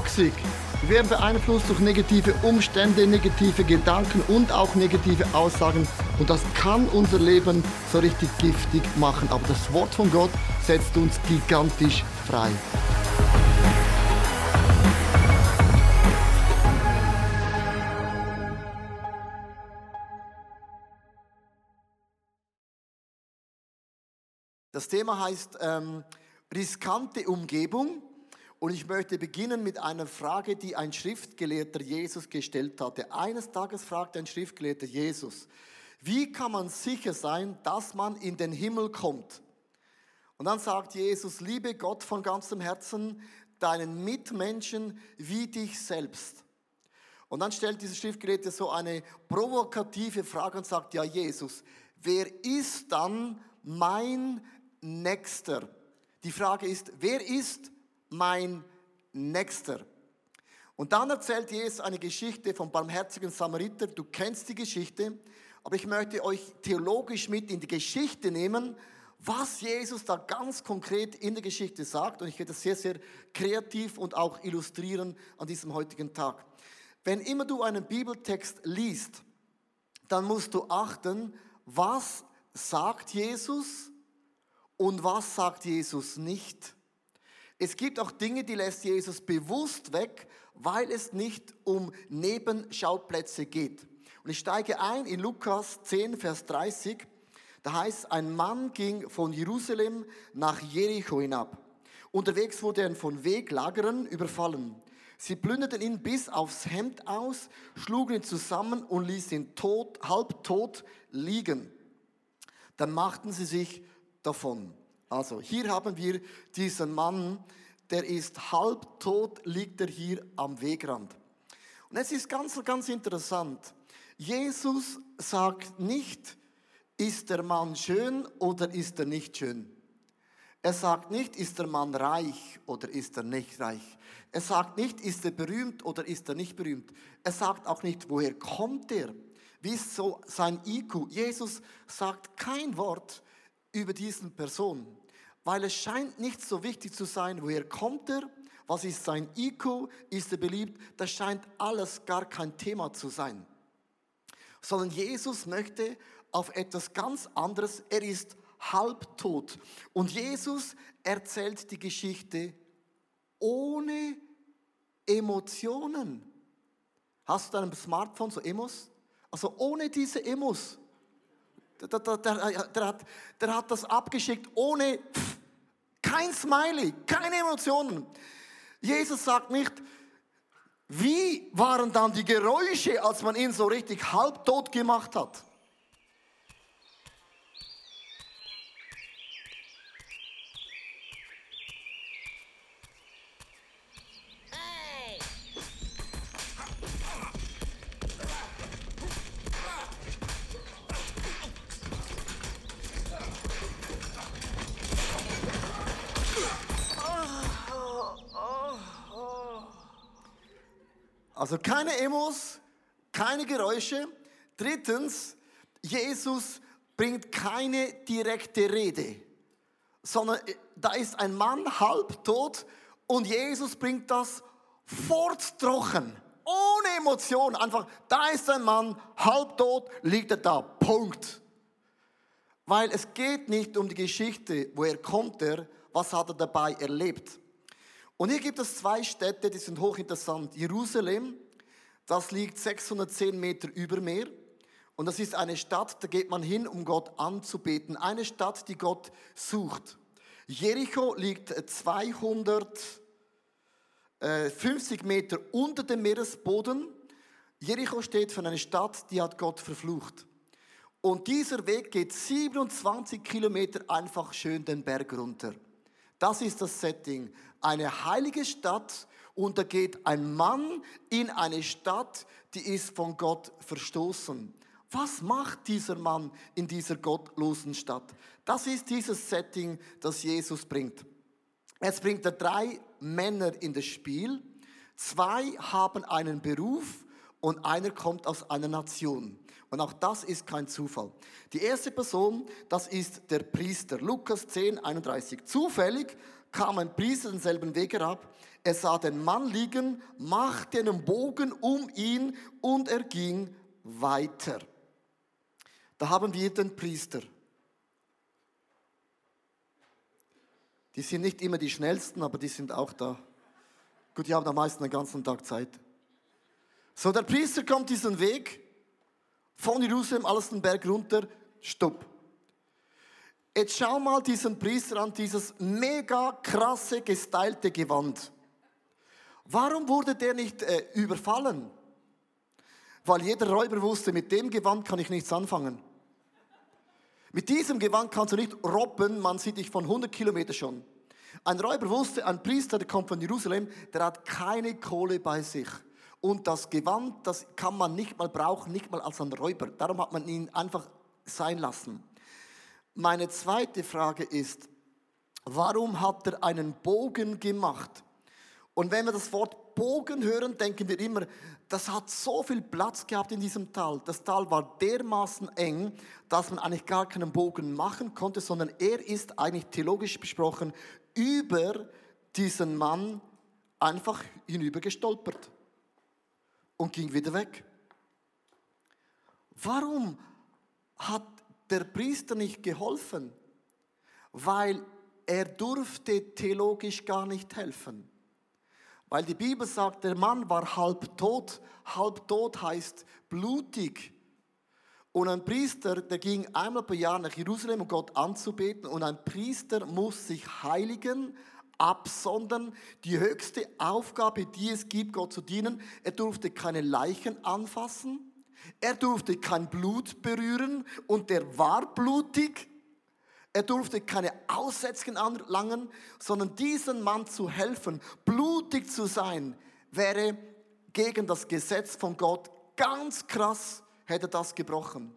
toxic. Wir werden beeinflusst durch negative Umstände, negative Gedanken und auch negative Aussagen. Und das kann unser Leben so richtig giftig machen. Aber das Wort von Gott setzt uns gigantisch frei. Das Thema heißt ähm, riskante Umgebung. Und ich möchte beginnen mit einer Frage, die ein Schriftgelehrter Jesus gestellt hatte. Eines Tages fragte ein Schriftgelehrter Jesus, wie kann man sicher sein, dass man in den Himmel kommt? Und dann sagt Jesus, liebe Gott von ganzem Herzen, deinen Mitmenschen wie dich selbst. Und dann stellt dieser Schriftgelehrte so eine provokative Frage und sagt, ja Jesus, wer ist dann mein Nächster? Die Frage ist, wer ist mein Nächster? Und dann erzählt Jesus eine Geschichte vom barmherzigen Samariter. Du kennst die Geschichte, aber ich möchte euch theologisch mit in die Geschichte nehmen, was Jesus da ganz konkret in der Geschichte sagt. Und ich werde das sehr, sehr kreativ und auch illustrieren an diesem heutigen Tag. Wenn immer du einen Bibeltext liest, dann musst du achten, was sagt Jesus und was sagt Jesus nicht. Es gibt auch Dinge, die lässt Jesus bewusst weg, weil es nicht um Nebenschauplätze geht. Und ich steige ein in Lukas 10, Vers 30. Da heißt, ein Mann ging von Jerusalem nach Jericho hinab. Unterwegs wurde er von Weglagerern überfallen. Sie plünderten ihn bis aufs Hemd aus, schlugen ihn zusammen und ließen ihn tot, halbtot liegen. Dann machten sie sich davon. Also hier haben wir diesen Mann, der ist halbtot, liegt er hier am Wegrand. Und es ist ganz, ganz interessant. Jesus sagt nicht, ist der Mann schön oder ist er nicht schön. Er sagt nicht, ist der Mann reich oder ist er nicht reich. Er sagt nicht, ist er berühmt oder ist er nicht berühmt. Er sagt auch nicht, woher kommt er. Wie ist so sein IQ? Jesus sagt kein Wort über diesen Person weil es scheint nicht so wichtig zu sein, woher kommt er, was ist sein IQ, ist er beliebt, das scheint alles gar kein Thema zu sein. Sondern Jesus möchte auf etwas ganz anderes, er ist halbtot. Und Jesus erzählt die Geschichte ohne Emotionen. Hast du deinem Smartphone so Emos? Also ohne diese Emos. Der, der, der, der, hat, der hat das abgeschickt ohne pff, kein Smiley, keine Emotionen. Jesus sagt nicht, wie waren dann die Geräusche, als man ihn so richtig halbtot gemacht hat? Also keine Emos, keine Geräusche. Drittens, Jesus bringt keine direkte Rede, sondern äh, da ist ein Mann halbtot und Jesus bringt das forttrochen, ohne Emotion. Einfach, da ist ein Mann halbtot, liegt er da. Punkt. Weil es geht nicht um die Geschichte, woher kommt er, was hat er dabei erlebt. Und hier gibt es zwei Städte, die sind hochinteressant. Jerusalem, das liegt 610 Meter über Meer. Und das ist eine Stadt, da geht man hin, um Gott anzubeten. Eine Stadt, die Gott sucht. Jericho liegt 250 Meter unter dem Meeresboden. Jericho steht für eine Stadt, die hat Gott verflucht. Und dieser Weg geht 27 Kilometer einfach schön den Berg runter. Das ist das Setting eine heilige Stadt und da geht ein Mann in eine Stadt, die ist von Gott verstoßen. Was macht dieser Mann in dieser gottlosen Stadt? Das ist dieses Setting, das Jesus bringt. Jetzt bringt er drei Männer in das Spiel. Zwei haben einen Beruf und einer kommt aus einer Nation. Und auch das ist kein Zufall. Die erste Person, das ist der Priester. Lukas 10, 31. Zufällig kam ein Priester denselben Weg herab. Er sah den Mann liegen, machte einen Bogen um ihn und er ging weiter. Da haben wir den Priester. Die sind nicht immer die schnellsten, aber die sind auch da. Gut, die haben am meisten den ganzen Tag Zeit. So, der Priester kommt diesen Weg von Jerusalem, alles den Berg runter, stopp. Jetzt schau mal diesen Priester an, dieses mega krasse, gestylte Gewand. Warum wurde der nicht äh, überfallen? Weil jeder Räuber wusste, mit dem Gewand kann ich nichts anfangen. Mit diesem Gewand kannst du nicht robben, man sieht dich von 100 Kilometern schon. Ein Räuber wusste, ein Priester, der kommt von Jerusalem, der hat keine Kohle bei sich. Und das Gewand, das kann man nicht mal brauchen, nicht mal als ein Räuber. Darum hat man ihn einfach sein lassen. Meine zweite Frage ist, warum hat er einen Bogen gemacht? Und wenn wir das Wort Bogen hören, denken wir immer, das hat so viel Platz gehabt in diesem Tal. Das Tal war dermaßen eng, dass man eigentlich gar keinen Bogen machen konnte, sondern er ist eigentlich theologisch besprochen über diesen Mann einfach hinüber gestolpert und ging wieder weg. Warum hat der Priester nicht geholfen? Weil er durfte theologisch gar nicht helfen. Weil die Bibel sagt, der Mann war halb tot. Halb tot heißt blutig. Und ein Priester, der ging einmal pro Jahr nach Jerusalem, um Gott anzubeten. Und ein Priester muss sich heiligen, absondern. Die höchste Aufgabe, die es gibt, Gott zu dienen. Er durfte keine Leichen anfassen. Er durfte kein Blut berühren. Und er war blutig. Er durfte keine Aussätzchen anlangen, sondern diesem Mann zu helfen, blutig zu sein, wäre gegen das Gesetz von Gott ganz krass, hätte das gebrochen.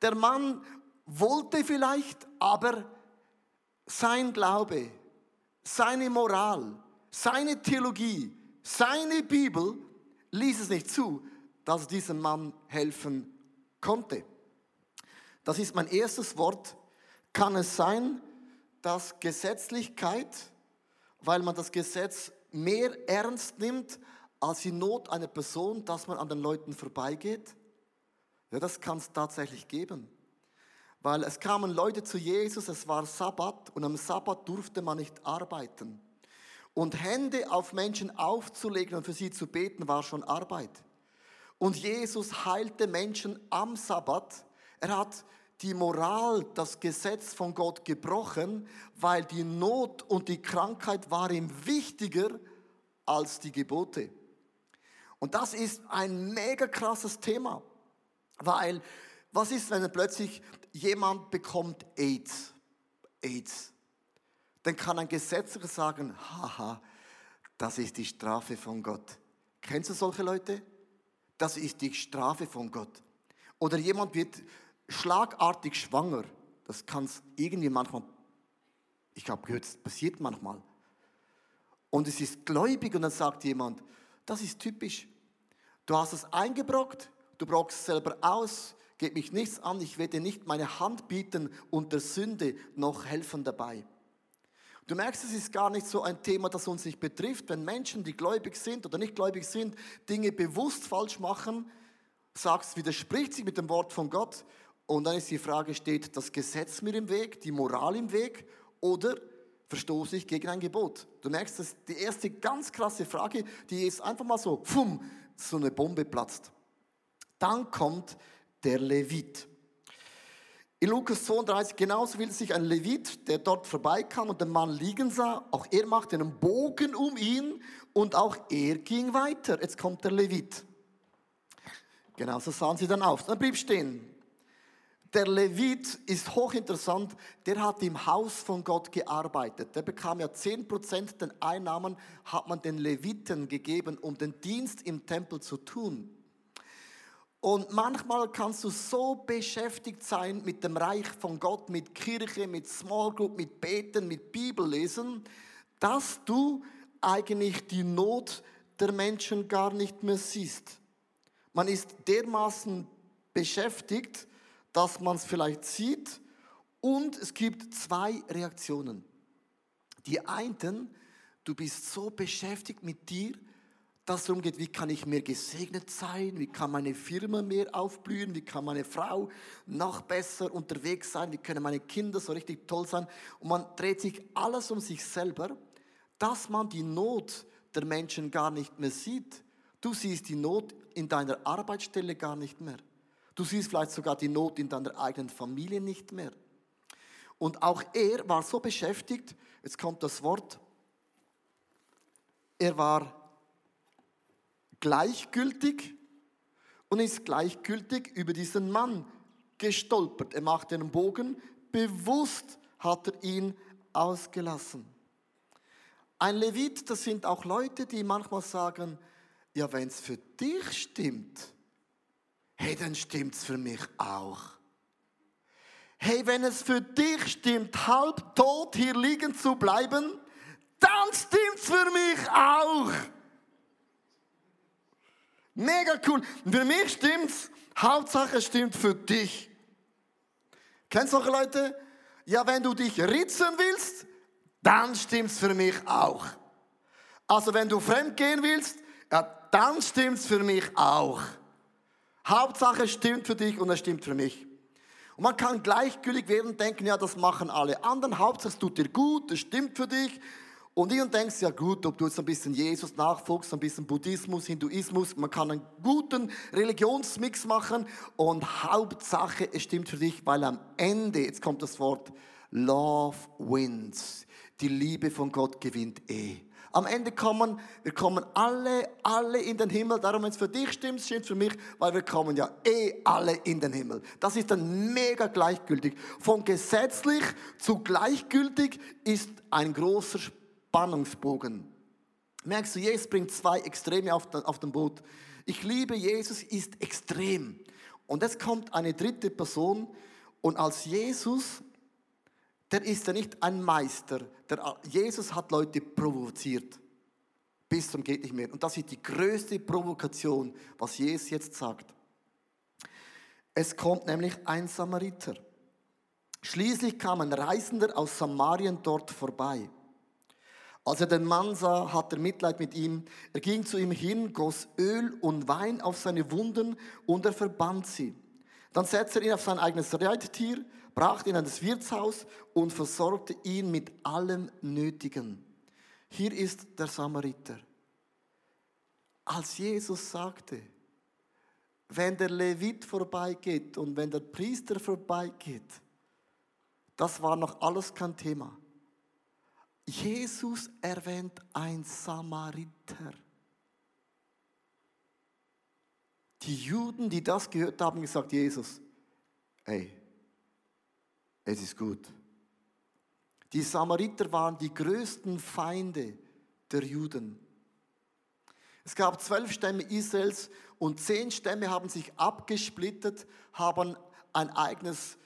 Der Mann wollte vielleicht, aber sein Glaube, seine Moral, seine Theologie, seine Bibel ließ es nicht zu, dass diesem Mann helfen konnte. Das ist mein erstes Wort kann es sein, dass Gesetzlichkeit, weil man das Gesetz mehr ernst nimmt als die Not einer Person, dass man an den Leuten vorbeigeht? Ja, das kann es tatsächlich geben. Weil es kamen Leute zu Jesus, es war Sabbat und am Sabbat durfte man nicht arbeiten. Und Hände auf Menschen aufzulegen und für sie zu beten, war schon Arbeit. Und Jesus heilte Menschen am Sabbat. Er hat die Moral, das Gesetz von Gott gebrochen, weil die Not und die Krankheit war ihm wichtiger als die Gebote. Und das ist ein mega krasses Thema, weil was ist, wenn plötzlich jemand bekommt AIDS? AIDS. Dann kann ein Gesetzlicher sagen, haha, das ist die Strafe von Gott. Kennst du solche Leute? Das ist die Strafe von Gott. Oder jemand wird schlagartig schwanger, das kann es irgendwie manchmal, ich habe gehört, es passiert manchmal. Und es ist gläubig und dann sagt jemand, das ist typisch. Du hast es eingebrockt, du brockst es selber aus, geht mich nichts an, ich werde nicht meine Hand bieten und der Sünde noch helfen dabei. Du merkst, es ist gar nicht so ein Thema, das uns nicht betrifft. Wenn Menschen, die gläubig sind oder nicht gläubig sind, Dinge bewusst falsch machen, sagst, widerspricht sich mit dem Wort von Gott und dann ist die Frage, steht das Gesetz mir im Weg, die Moral im Weg oder verstoße ich gegen ein Gebot? Du merkst, das ist die erste ganz krasse Frage, die ist einfach mal so, pfum, so eine Bombe platzt. Dann kommt der Levit. In Lukas 32 genauso will sich ein Levit, der dort vorbeikam und den Mann liegen sah, auch er machte einen Bogen um ihn und auch er ging weiter. Jetzt kommt der Levit. Genauso sahen sie dann auf. Dann blieb stehen. Der Levit ist hochinteressant, der hat im Haus von Gott gearbeitet. Der bekam ja 10% der Einnahmen, hat man den Leviten gegeben, um den Dienst im Tempel zu tun. Und manchmal kannst du so beschäftigt sein mit dem Reich von Gott, mit Kirche, mit Small Group, mit Beten, mit Bibellesen, dass du eigentlich die Not der Menschen gar nicht mehr siehst. Man ist dermaßen beschäftigt, dass man es vielleicht sieht. Und es gibt zwei Reaktionen. Die einen, du bist so beschäftigt mit dir, dass es darum geht, wie kann ich mehr gesegnet sein, wie kann meine Firma mehr aufblühen, wie kann meine Frau noch besser unterwegs sein, wie können meine Kinder so richtig toll sein. Und man dreht sich alles um sich selber, dass man die Not der Menschen gar nicht mehr sieht. Du siehst die Not in deiner Arbeitsstelle gar nicht mehr. Du siehst vielleicht sogar die Not in deiner eigenen Familie nicht mehr. Und auch er war so beschäftigt, jetzt kommt das Wort, er war gleichgültig und ist gleichgültig über diesen Mann gestolpert. Er macht einen Bogen, bewusst hat er ihn ausgelassen. Ein Levit, das sind auch Leute, die manchmal sagen, ja, wenn es für dich stimmt, hey, dann stimmt es für mich auch. Hey, wenn es für dich stimmt, halb tot hier liegen zu bleiben, dann stimmt es für mich auch. Mega cool. Für mich stimmt's. Hauptsache stimmt für dich. Kennst du solche Leute? Ja, wenn du dich ritzen willst, dann stimmt's für mich auch. Also wenn du fremd gehen willst, ja, dann stimmt's für mich auch. Hauptsache stimmt für dich und es stimmt für mich. Und man kann gleichgültig werden und denken, ja, das machen alle anderen. Hauptsache es tut dir gut, es stimmt für dich. Und ich denkst, ja gut, ob du jetzt ein bisschen Jesus nachfolgst, ein bisschen Buddhismus, Hinduismus, man kann einen guten Religionsmix machen und Hauptsache, es stimmt für dich, weil am Ende, jetzt kommt das Wort, Love wins. Die Liebe von Gott gewinnt eh. Am Ende kommen, wir kommen alle, alle in den Himmel. Darum, wenn es für dich stimmt, stimmt für mich, weil wir kommen ja eh alle in den Himmel. Das ist dann mega gleichgültig. Von gesetzlich zu gleichgültig ist ein großer Sprung Spannungsbogen. Merkst du, Jesus bringt zwei Extreme auf, auf dem Boot. Ich liebe Jesus ist extrem. Und jetzt kommt eine dritte Person und als Jesus, der ist ja nicht ein Meister. Der, Jesus hat Leute provoziert. Bis zum geht nicht mehr. Und das ist die größte Provokation, was Jesus jetzt sagt. Es kommt nämlich ein Samariter. Schließlich kam ein Reisender aus Samarien dort vorbei. Als er den Mann sah, hatte er Mitleid mit ihm. Er ging zu ihm hin, goss Öl und Wein auf seine Wunden und er verband sie. Dann setzte er ihn auf sein eigenes Reittier, brachte ihn an das Wirtshaus und versorgte ihn mit allem Nötigen. Hier ist der Samariter. Als Jesus sagte, wenn der Levit vorbeigeht und wenn der Priester vorbeigeht, das war noch alles kein Thema. Jesus erwähnt ein Samariter. Die Juden, die das gehört haben, gesagt, Jesus, ey, es ist gut. Die Samariter waren die größten Feinde der Juden. Es gab zwölf Stämme Israels und zehn Stämme haben sich abgesplittet, haben ein eigenes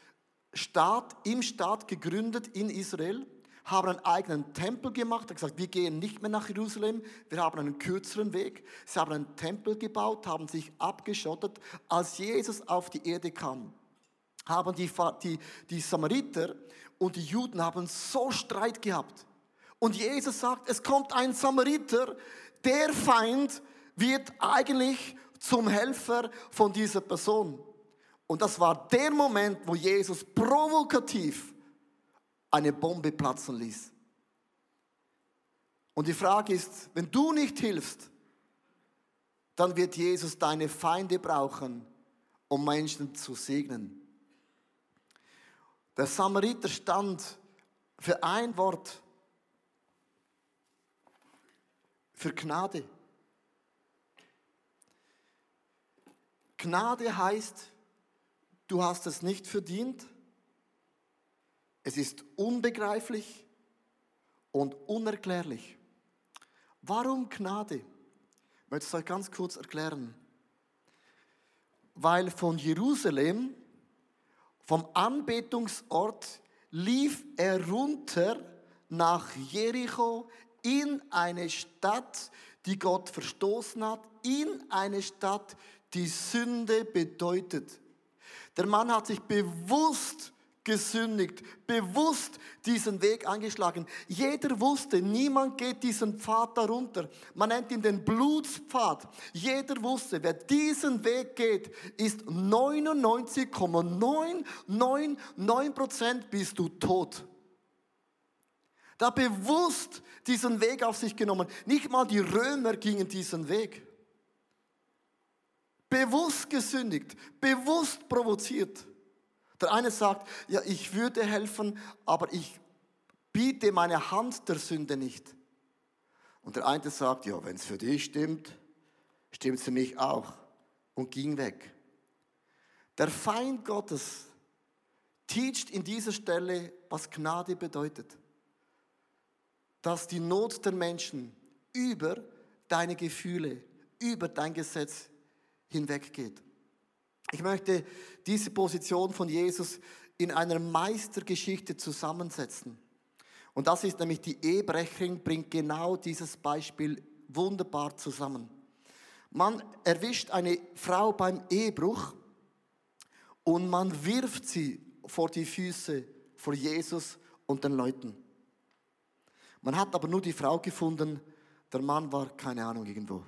Staat im Staat gegründet in Israel haben einen eigenen Tempel gemacht, haben gesagt, wir gehen nicht mehr nach Jerusalem, wir haben einen kürzeren Weg. Sie haben einen Tempel gebaut, haben sich abgeschottet. Als Jesus auf die Erde kam, haben die, die, die Samariter und die Juden haben so Streit gehabt. Und Jesus sagt, es kommt ein Samariter, der Feind wird eigentlich zum Helfer von dieser Person. Und das war der Moment, wo Jesus provokativ eine Bombe platzen ließ. Und die Frage ist, wenn du nicht hilfst, dann wird Jesus deine Feinde brauchen, um Menschen zu segnen. Der Samariter stand für ein Wort, für Gnade. Gnade heißt, du hast es nicht verdient, es ist unbegreiflich und unerklärlich. Warum Gnade? Ich möchte es euch ganz kurz erklären. Weil von Jerusalem, vom Anbetungsort, lief er runter nach Jericho in eine Stadt, die Gott verstoßen hat, in eine Stadt, die Sünde bedeutet. Der Mann hat sich bewusst gesündigt, bewusst diesen Weg eingeschlagen. Jeder wusste, niemand geht diesen Pfad darunter. Man nennt ihn den Blutspfad. Jeder wusste, wer diesen Weg geht, ist 99,999 Prozent bist du tot. Da bewusst diesen Weg auf sich genommen. Nicht mal die Römer gingen diesen Weg. Bewusst gesündigt, bewusst provoziert. Der eine sagt, ja, ich würde helfen, aber ich biete meine Hand der Sünde nicht. Und der eine sagt, ja, wenn es für dich stimmt, stimmt es für mich auch. Und ging weg. Der Feind Gottes teacht in dieser Stelle, was Gnade bedeutet. Dass die Not der Menschen über deine Gefühle, über dein Gesetz hinweggeht. Ich möchte diese Position von Jesus in einer Meistergeschichte zusammensetzen. Und das ist nämlich die Ehebrecherin, bringt genau dieses Beispiel wunderbar zusammen. Man erwischt eine Frau beim Ehebruch und man wirft sie vor die Füße vor Jesus und den Leuten. Man hat aber nur die Frau gefunden, der Mann war keine Ahnung irgendwo.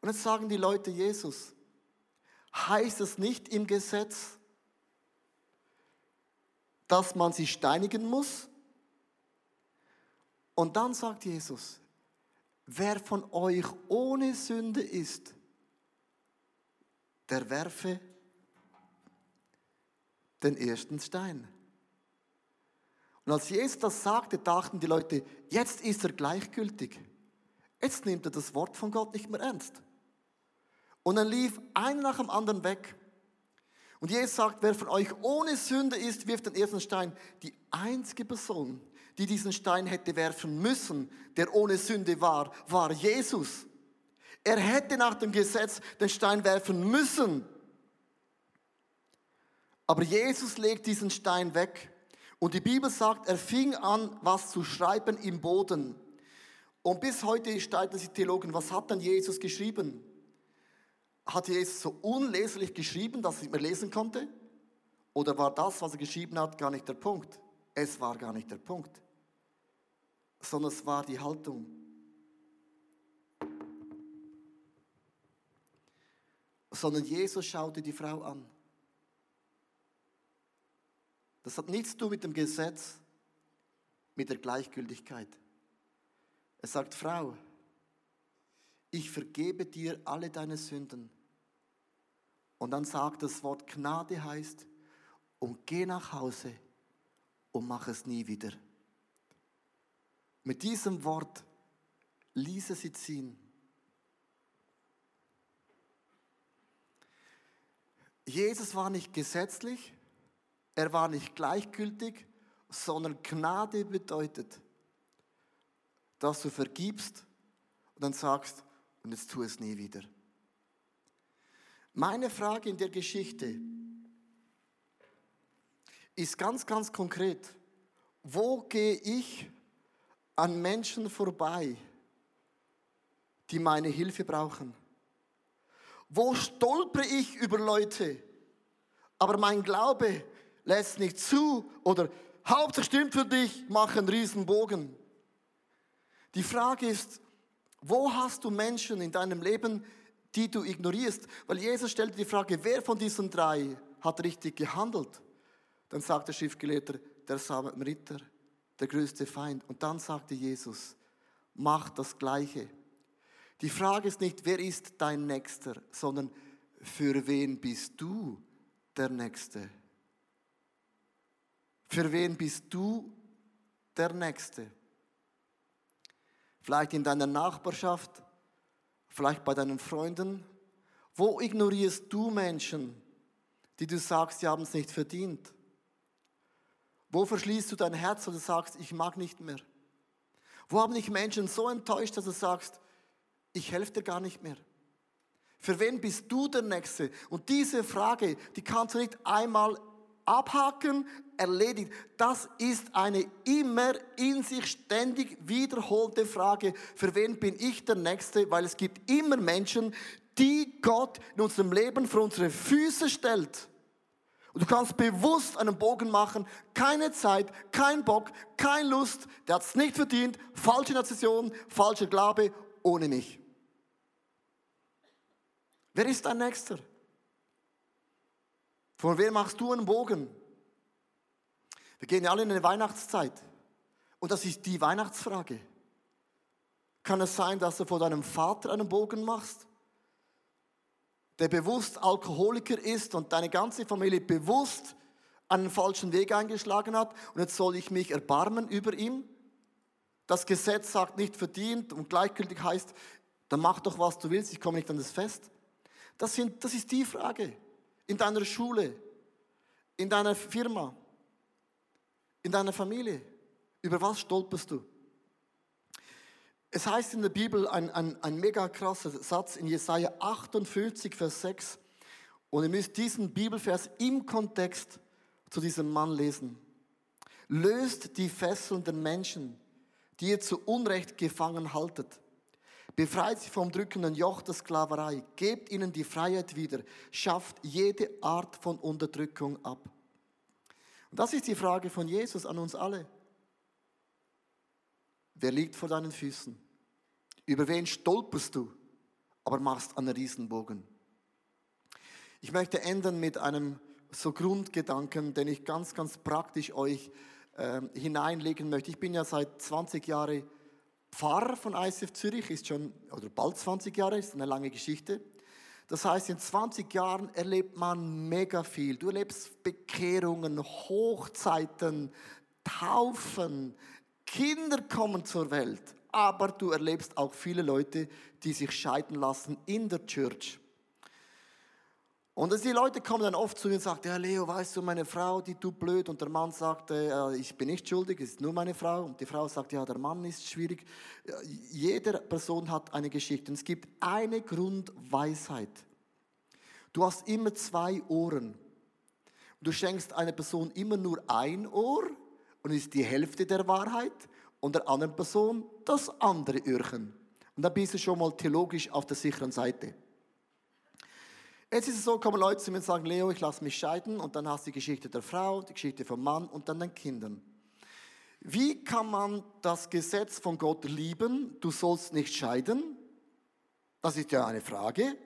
Und jetzt sagen die Leute Jesus, heißt es nicht im Gesetz, dass man sie steinigen muss? Und dann sagt Jesus, wer von euch ohne Sünde ist, der werfe den ersten Stein. Und als Jesus das sagte, dachten die Leute, jetzt ist er gleichgültig. Jetzt nimmt er das Wort von Gott nicht mehr ernst. Und dann lief einer nach dem anderen weg. Und Jesus sagt, wer von euch ohne Sünde ist, wirft den ersten Stein. Die einzige Person, die diesen Stein hätte werfen müssen, der ohne Sünde war, war Jesus. Er hätte nach dem Gesetz den Stein werfen müssen. Aber Jesus legt diesen Stein weg. Und die Bibel sagt, er fing an, was zu schreiben im Boden. Und bis heute streiten sich Theologen, was hat dann Jesus geschrieben? Hat Jesus so unleslich geschrieben, dass ich nicht mehr lesen konnte? Oder war das, was er geschrieben hat, gar nicht der Punkt? Es war gar nicht der Punkt, sondern es war die Haltung. Sondern Jesus schaute die Frau an. Das hat nichts zu tun mit dem Gesetz, mit der Gleichgültigkeit. Er sagt, Frau, ich vergebe dir alle deine Sünden. Und dann sagt das Wort Gnade heißt, und geh nach Hause und mach es nie wieder. Mit diesem Wort ließe sie ziehen. Jesus war nicht gesetzlich, er war nicht gleichgültig, sondern Gnade bedeutet, dass du vergibst und dann sagst, und jetzt tu es nie wieder. Meine Frage in der Geschichte ist ganz, ganz konkret. Wo gehe ich an Menschen vorbei, die meine Hilfe brauchen? Wo stolpere ich über Leute, aber mein Glaube lässt nicht zu oder Hauptsache stimmt für dich, mach einen Riesenbogen. Die Frage ist, wo hast du Menschen in deinem Leben, die du ignorierst? Weil Jesus stellte die Frage, wer von diesen drei hat richtig gehandelt? Dann sagt der Schriftgelehrter, der Samariter, der größte Feind. Und dann sagte Jesus, mach das Gleiche. Die Frage ist nicht, wer ist dein Nächster, sondern für wen bist du der Nächste? Für wen bist du der Nächste? vielleicht in deiner Nachbarschaft, vielleicht bei deinen Freunden. Wo ignorierst du Menschen, die du sagst, sie haben es nicht verdient? Wo verschließt du dein Herz oder sagst, ich mag nicht mehr? Wo haben dich Menschen so enttäuscht, dass du sagst, ich helfe dir gar nicht mehr? Für wen bist du der Nächste? Und diese Frage, die kannst du nicht einmal abhaken, erledigt. Das ist eine immer in sich ständig wiederholte Frage, für wen bin ich der Nächste? Weil es gibt immer Menschen, die Gott in unserem Leben vor unsere Füße stellt. Und du kannst bewusst einen Bogen machen, keine Zeit, kein Bock, keine Lust, der hat es nicht verdient, falsche Nation, falscher Glaube, ohne mich. Wer ist dein Nächster? Von wem machst du einen Bogen? Wir gehen ja alle in eine Weihnachtszeit. Und das ist die Weihnachtsfrage. Kann es sein, dass du vor deinem Vater einen Bogen machst? Der bewusst Alkoholiker ist und deine ganze Familie bewusst einen falschen Weg eingeschlagen hat und jetzt soll ich mich erbarmen über ihn? Das Gesetz sagt nicht verdient und gleichgültig heißt, dann mach doch, was du willst, ich komme nicht an das Fest. Das, sind, das ist die Frage. In deiner Schule, in deiner Firma, in deiner Familie. Über was stolperst du? Es heißt in der Bibel ein, ein, ein mega krasser Satz in Jesaja 58, Vers 6. Und ihr müsst diesen Bibelvers im Kontext zu diesem Mann lesen. Löst die Fesseln der Menschen, die ihr zu Unrecht gefangen haltet. Befreit sie vom drückenden Joch der Sklaverei. Gebt ihnen die Freiheit wieder. Schafft jede Art von Unterdrückung ab. Und das ist die Frage von Jesus an uns alle. Wer liegt vor deinen Füßen? Über wen stolperst du, aber machst einen Riesenbogen? Ich möchte enden mit einem so Grundgedanken, den ich ganz, ganz praktisch euch äh, hineinlegen möchte. Ich bin ja seit 20 Jahren Pfarrer von ICF Zürich, ist schon, oder bald 20 Jahre, ist eine lange Geschichte. Das heißt, in 20 Jahren erlebt man mega viel. Du erlebst Bekehrungen, Hochzeiten, Taufen, Kinder kommen zur Welt, aber du erlebst auch viele Leute, die sich scheiden lassen in der Church. Und die Leute kommen dann oft zu mir und sagen, ja Leo, weißt du, meine Frau, die tut blöd. Und der Mann sagt, äh, ich bin nicht schuldig, es ist nur meine Frau. Und die Frau sagt, ja, der Mann ist schwierig. Jede Person hat eine Geschichte. Und es gibt eine Grundweisheit. Du hast immer zwei Ohren. Du schenkst einer Person immer nur ein Ohr und ist die Hälfte der Wahrheit und der anderen Person das andere Öhrchen. Und dann bist du schon mal theologisch auf der sicheren Seite. Jetzt ist es so, kommen Leute zu mir und sagen, Leo, ich lasse mich scheiden und dann hast du die Geschichte der Frau, die Geschichte vom Mann und dann den Kindern. Wie kann man das Gesetz von Gott lieben? Du sollst nicht scheiden. Das ist ja eine Frage.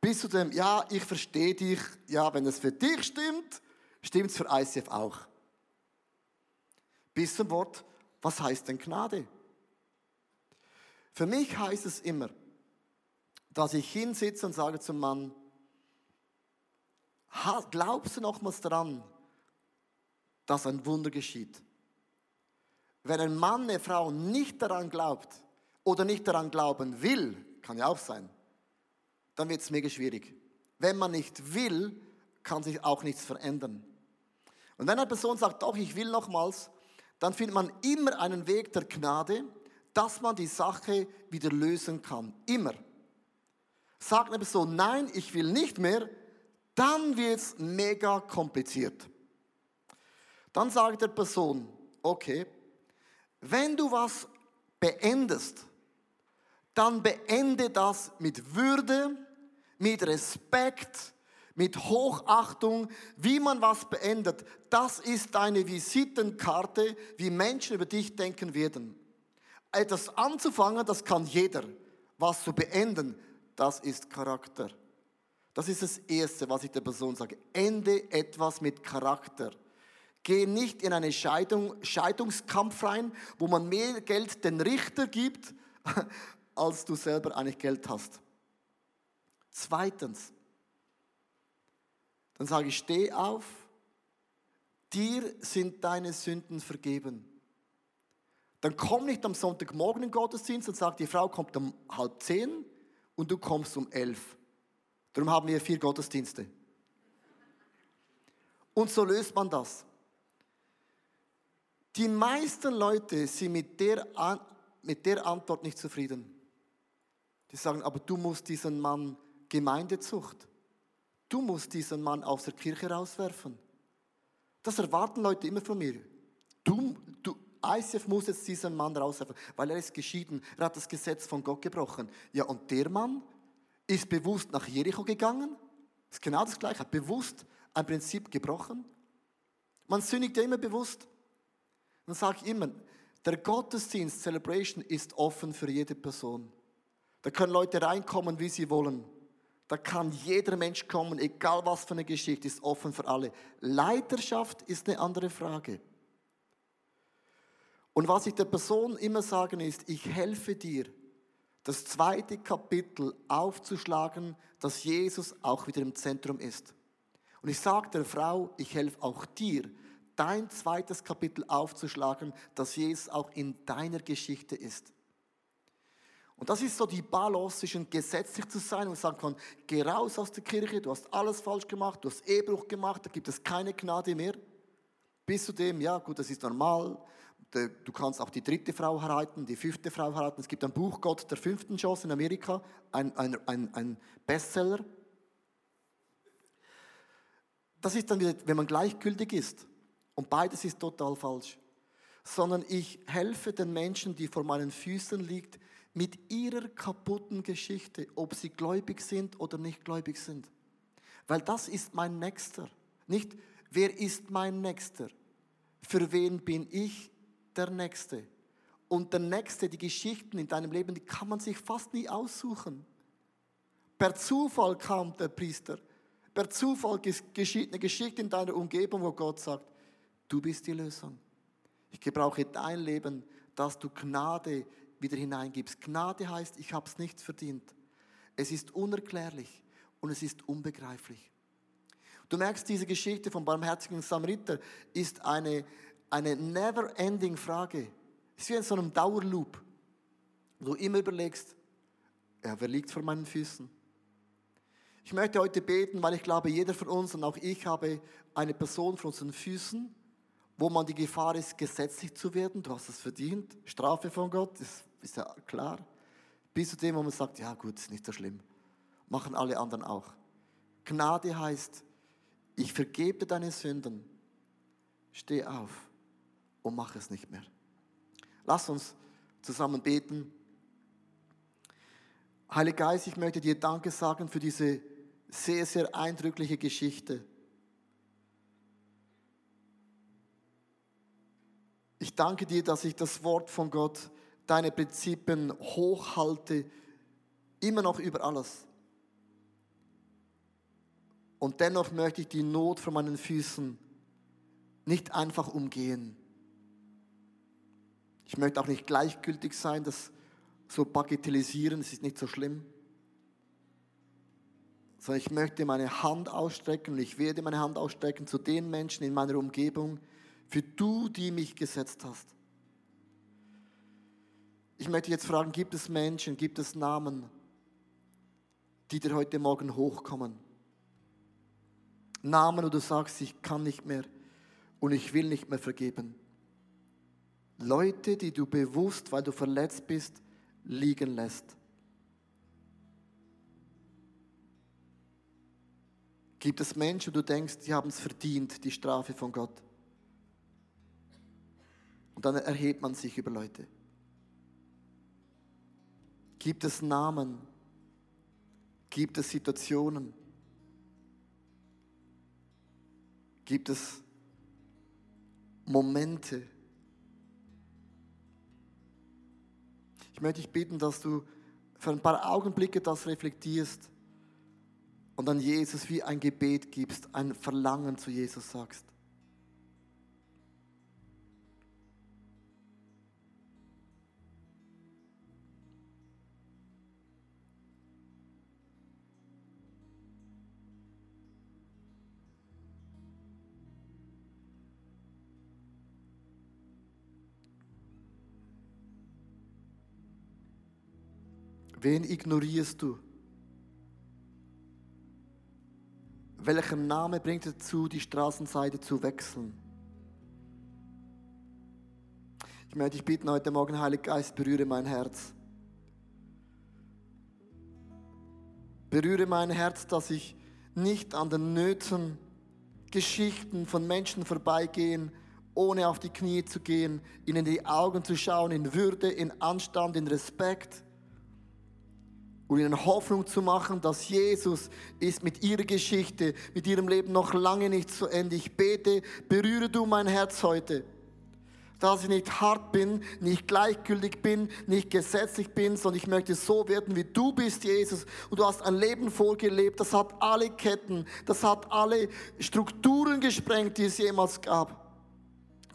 Bis zu dem, ja, ich verstehe dich, ja, wenn es für dich stimmt, stimmt es für ICF auch bis zum Wort, was heißt denn Gnade? Für mich heißt es immer, dass ich hinsitze und sage zum Mann, glaubst du nochmals daran, dass ein Wunder geschieht? Wenn ein Mann, eine Frau nicht daran glaubt oder nicht daran glauben will, kann ja auch sein, dann wird es mega schwierig. Wenn man nicht will, kann sich auch nichts verändern. Und wenn eine Person sagt, doch, ich will nochmals, dann findet man immer einen Weg der Gnade, dass man die Sache wieder lösen kann. Immer. Sagt eine Person, nein, ich will nicht mehr, dann wird es mega kompliziert. Dann sagt der Person, okay, wenn du was beendest, dann beende das mit Würde, mit Respekt, mit Hochachtung, wie man was beendet. Das ist deine Visitenkarte, wie Menschen über dich denken werden. Etwas anzufangen, das kann jeder. Was zu beenden, das ist Charakter. Das ist das Erste, was ich der Person sage. Ende etwas mit Charakter. Geh nicht in einen Scheidung, Scheidungskampf rein, wo man mehr Geld den Richter gibt, als du selber eigentlich Geld hast. Zweitens, dann sage ich, steh auf, dir sind deine Sünden vergeben. Dann komm nicht am Sonntagmorgen in den Gottesdienst und sag, die Frau kommt um halb zehn und du kommst um elf. Darum haben wir vier Gottesdienste. Und so löst man das. Die meisten Leute sind mit der, mit der Antwort nicht zufrieden. Die sagen, aber du musst diesen Mann Gemeindezucht. Du musst diesen Mann aus der Kirche rauswerfen. Das erwarten Leute immer von mir. ICF muss jetzt diesen Mann rauswerfen, weil er ist geschieden. Er hat das Gesetz von Gott gebrochen. Ja, und der Mann ist bewusst nach Jericho gegangen. Ist genau das Gleiche. Hat bewusst ein Prinzip gebrochen? Man sündigt ja immer bewusst. Sage ich immer, der Gottesdienst, Celebration ist offen für jede Person. Da können Leute reinkommen, wie sie wollen. Da kann jeder Mensch kommen, egal was für eine Geschichte, ist offen für alle. Leiterschaft ist eine andere Frage. Und was ich der Person immer sagen ist, ich helfe dir, das zweite Kapitel aufzuschlagen, dass Jesus auch wieder im Zentrum ist. Und ich sage der Frau, ich helfe auch dir, dein zweites Kapitel aufzuschlagen, dass Jesus auch in deiner Geschichte ist. Und das ist so die Balance zwischen gesetzlich zu sein und sagen kann, geh raus aus der Kirche, du hast alles falsch gemacht, du hast Ehebruch gemacht, da gibt es keine Gnade mehr. Bis zu dem, ja gut, das ist normal, du kannst auch die dritte Frau heiraten, die fünfte Frau heiraten. Es gibt ein Buch Gott der fünften Chance in Amerika, ein, ein, ein, ein Bestseller. Das ist dann wieder, wenn man gleichgültig ist. Und beides ist total falsch. Sondern ich helfe den Menschen, die vor meinen Füßen liegt, mit ihrer kaputten Geschichte, ob sie gläubig sind oder nicht gläubig sind. Weil das ist mein Nächster. Nicht, wer ist mein Nächster? Für wen bin ich der Nächste? Und der Nächste, die Geschichten in deinem Leben, die kann man sich fast nie aussuchen. Per Zufall kam der Priester. Per Zufall geschieht eine Geschichte in deiner Umgebung, wo Gott sagt, du bist die Lösung. Ich gebrauche dein Leben, dass du Gnade wieder hineingibst. Gnade heißt, ich habe es nicht verdient. Es ist unerklärlich und es ist unbegreiflich. Du merkst, diese Geschichte vom barmherzigen Samariter ist eine, eine never-ending Frage. Es ist wie in so einem Dauerloop, wo du immer überlegst, ja, wer liegt vor meinen Füßen? Ich möchte heute beten, weil ich glaube, jeder von uns und auch ich habe eine Person vor unseren Füßen, wo man die Gefahr ist, gesetzlich zu werden. Du hast es verdient. Strafe von Gott, ist, ist ja klar. Bis zu dem, wo man sagt, ja gut, ist nicht so schlimm. Machen alle anderen auch. Gnade heißt, ich vergebe deine Sünden. Steh auf und mach es nicht mehr. Lass uns zusammen beten. Heiliger Geist, ich möchte dir Danke sagen für diese sehr, sehr eindrückliche Geschichte. Ich danke dir, dass ich das Wort von Gott, deine Prinzipien hochhalte, immer noch über alles. Und dennoch möchte ich die Not von meinen Füßen nicht einfach umgehen. Ich möchte auch nicht gleichgültig sein, das so bagatellisieren, es ist nicht so schlimm. Sondern ich möchte meine Hand ausstrecken und ich werde meine Hand ausstrecken zu den Menschen in meiner Umgebung, für du, die mich gesetzt hast. Ich möchte jetzt fragen, gibt es Menschen, gibt es Namen, die dir heute Morgen hochkommen? Namen, wo du sagst, ich kann nicht mehr und ich will nicht mehr vergeben. Leute, die du bewusst, weil du verletzt bist, liegen lässt. Gibt es Menschen, du denkst, die haben es verdient, die Strafe von Gott? Und dann erhebt man sich über Leute. Gibt es Namen? Gibt es Situationen? Gibt es Momente? Ich möchte dich bitten, dass du für ein paar Augenblicke das reflektierst und dann Jesus wie ein Gebet gibst, ein Verlangen zu Jesus sagst. Wen ignorierst du? Welcher Name bringt dazu, die Straßenseite zu wechseln? Ich möchte dich bitten, heute Morgen, Heiliger Geist, berühre mein Herz. Berühre mein Herz, dass ich nicht an den Nöten, Geschichten von Menschen vorbeigehen, ohne auf die Knie zu gehen, ihnen in die Augen zu schauen, in Würde, in Anstand, in Respekt und ihnen Hoffnung zu machen, dass Jesus ist mit ihrer Geschichte, mit ihrem Leben noch lange nicht zu Ende. Ich bete, berühre du mein Herz heute dass ich nicht hart bin, nicht gleichgültig bin, nicht gesetzlich bin, sondern ich möchte so werden, wie du bist, Jesus. Und du hast ein Leben vorgelebt, das hat alle Ketten, das hat alle Strukturen gesprengt, die es jemals gab.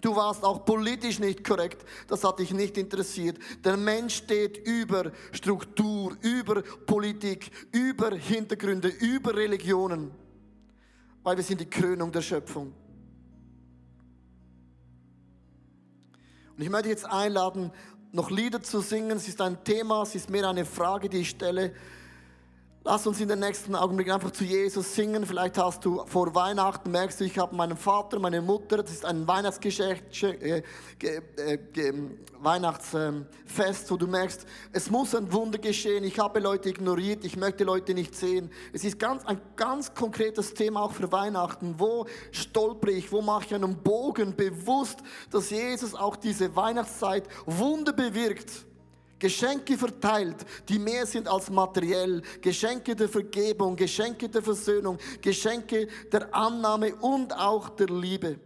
Du warst auch politisch nicht korrekt, das hat dich nicht interessiert. Der Mensch steht über Struktur, über Politik, über Hintergründe, über Religionen, weil wir sind die Krönung der Schöpfung. Und ich möchte jetzt einladen, noch Lieder zu singen. Es ist ein Thema, es ist mehr eine Frage, die ich stelle. Lass uns in den nächsten Augenblicken einfach zu Jesus singen. Vielleicht hast du vor Weihnachten, merkst du, ich habe meinen Vater, meine Mutter, das ist ein Weihnachtsgeschäft, äh, äh, äh, Weihnachtsfest, wo du merkst, es muss ein Wunder geschehen. Ich habe Leute ignoriert, ich möchte Leute nicht sehen. Es ist ganz, ein ganz konkretes Thema auch für Weihnachten. Wo stolper ich, wo mache ich einen Bogen bewusst, dass Jesus auch diese Weihnachtszeit Wunder bewirkt. Geschenke verteilt, die mehr sind als materiell. Geschenke der Vergebung, Geschenke der Versöhnung, Geschenke der Annahme und auch der Liebe.